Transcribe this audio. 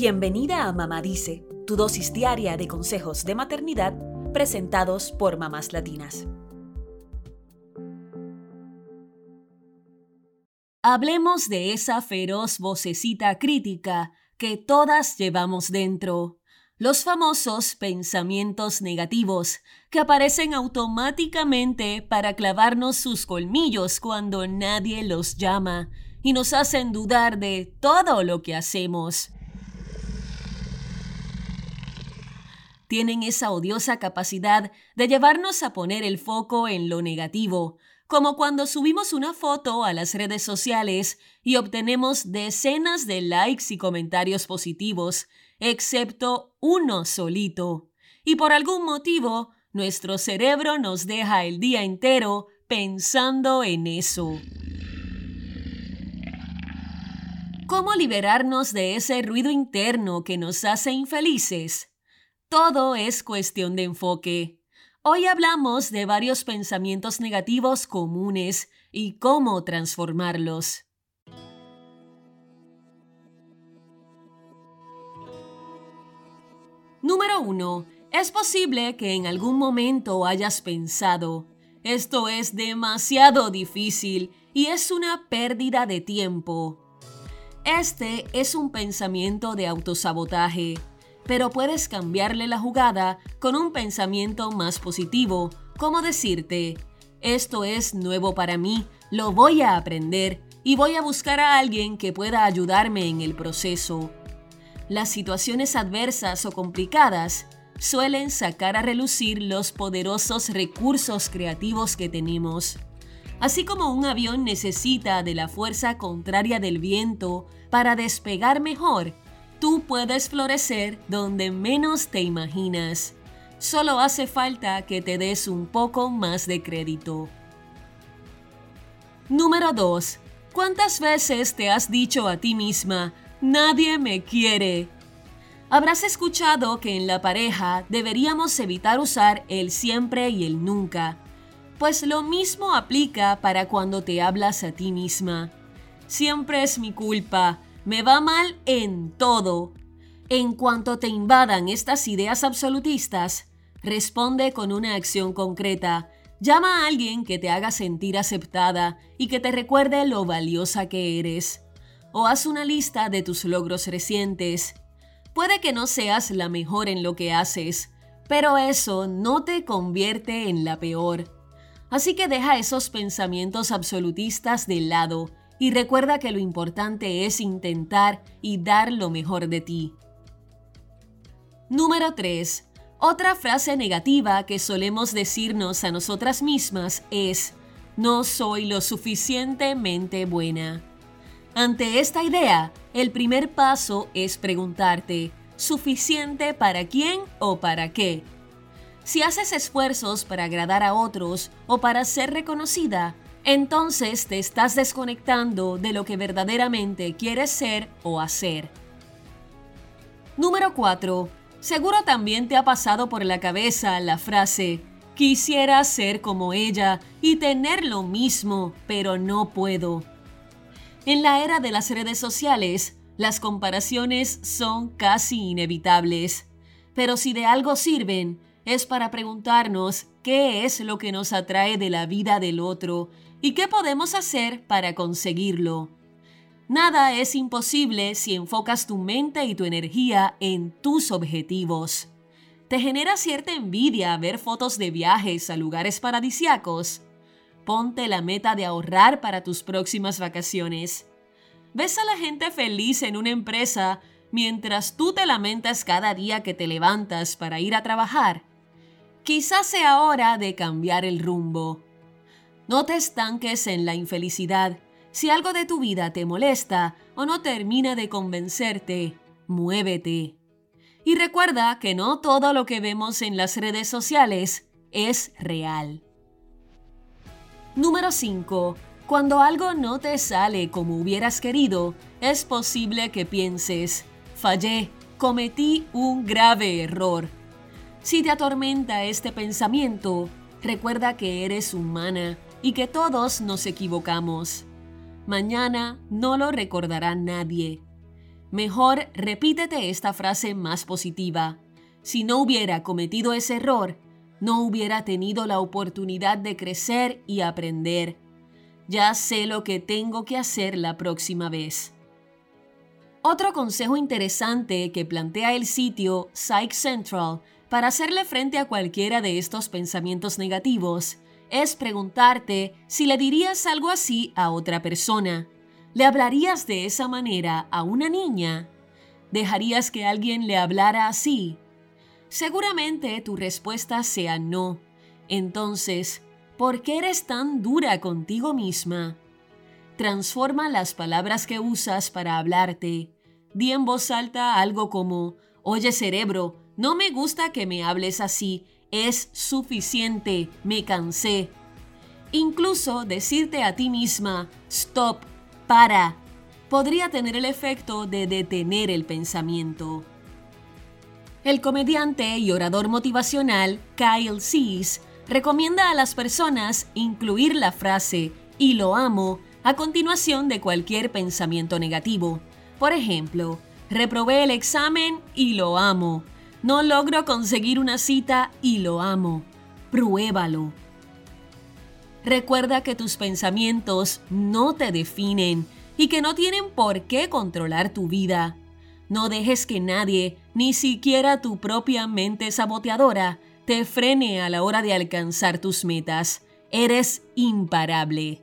Bienvenida a Mamá Dice, tu dosis diaria de consejos de maternidad presentados por mamás latinas. Hablemos de esa feroz vocecita crítica que todas llevamos dentro. Los famosos pensamientos negativos que aparecen automáticamente para clavarnos sus colmillos cuando nadie los llama y nos hacen dudar de todo lo que hacemos. Tienen esa odiosa capacidad de llevarnos a poner el foco en lo negativo, como cuando subimos una foto a las redes sociales y obtenemos decenas de likes y comentarios positivos, excepto uno solito. Y por algún motivo, nuestro cerebro nos deja el día entero pensando en eso. ¿Cómo liberarnos de ese ruido interno que nos hace infelices? Todo es cuestión de enfoque. Hoy hablamos de varios pensamientos negativos comunes y cómo transformarlos. Número 1. Es posible que en algún momento hayas pensado, esto es demasiado difícil y es una pérdida de tiempo. Este es un pensamiento de autosabotaje, pero puedes cambiarle la jugada con un pensamiento más positivo, como decirte, esto es nuevo para mí, lo voy a aprender y voy a buscar a alguien que pueda ayudarme en el proceso. Las situaciones adversas o complicadas suelen sacar a relucir los poderosos recursos creativos que tenemos. Así como un avión necesita de la fuerza contraria del viento para despegar mejor, tú puedes florecer donde menos te imaginas. Solo hace falta que te des un poco más de crédito. Número 2. ¿Cuántas veces te has dicho a ti misma, nadie me quiere? Habrás escuchado que en la pareja deberíamos evitar usar el siempre y el nunca pues lo mismo aplica para cuando te hablas a ti misma. Siempre es mi culpa, me va mal en todo. En cuanto te invadan estas ideas absolutistas, responde con una acción concreta. Llama a alguien que te haga sentir aceptada y que te recuerde lo valiosa que eres. O haz una lista de tus logros recientes. Puede que no seas la mejor en lo que haces, pero eso no te convierte en la peor. Así que deja esos pensamientos absolutistas de lado y recuerda que lo importante es intentar y dar lo mejor de ti. Número 3. Otra frase negativa que solemos decirnos a nosotras mismas es, no soy lo suficientemente buena. Ante esta idea, el primer paso es preguntarte, ¿suficiente para quién o para qué? Si haces esfuerzos para agradar a otros o para ser reconocida, entonces te estás desconectando de lo que verdaderamente quieres ser o hacer. Número 4. Seguro también te ha pasado por la cabeza la frase, quisiera ser como ella y tener lo mismo, pero no puedo. En la era de las redes sociales, las comparaciones son casi inevitables. Pero si de algo sirven, es para preguntarnos qué es lo que nos atrae de la vida del otro y qué podemos hacer para conseguirlo. Nada es imposible si enfocas tu mente y tu energía en tus objetivos. ¿Te genera cierta envidia ver fotos de viajes a lugares paradisiacos? Ponte la meta de ahorrar para tus próximas vacaciones. ¿Ves a la gente feliz en una empresa mientras tú te lamentas cada día que te levantas para ir a trabajar? Quizás sea hora de cambiar el rumbo. No te estanques en la infelicidad. Si algo de tu vida te molesta o no termina de convencerte, muévete. Y recuerda que no todo lo que vemos en las redes sociales es real. Número 5. Cuando algo no te sale como hubieras querido, es posible que pienses, fallé, cometí un grave error. Si te atormenta este pensamiento, recuerda que eres humana y que todos nos equivocamos. Mañana no lo recordará nadie. Mejor repítete esta frase más positiva. Si no hubiera cometido ese error, no hubiera tenido la oportunidad de crecer y aprender. Ya sé lo que tengo que hacer la próxima vez. Otro consejo interesante que plantea el sitio Psych Central para hacerle frente a cualquiera de estos pensamientos negativos es preguntarte si le dirías algo así a otra persona. ¿Le hablarías de esa manera a una niña? ¿Dejarías que alguien le hablara así? Seguramente tu respuesta sea no. Entonces, ¿por qué eres tan dura contigo misma? Transforma las palabras que usas para hablarte. Di en voz alta algo como, oye cerebro, no me gusta que me hables así, es suficiente, me cansé. Incluso decirte a ti misma, stop, para, podría tener el efecto de detener el pensamiento. El comediante y orador motivacional Kyle Cease recomienda a las personas incluir la frase y lo amo a continuación de cualquier pensamiento negativo. Por ejemplo, reprobé el examen y lo amo. No logro conseguir una cita y lo amo. Pruébalo. Recuerda que tus pensamientos no te definen y que no tienen por qué controlar tu vida. No dejes que nadie, ni siquiera tu propia mente saboteadora, te frene a la hora de alcanzar tus metas. Eres imparable.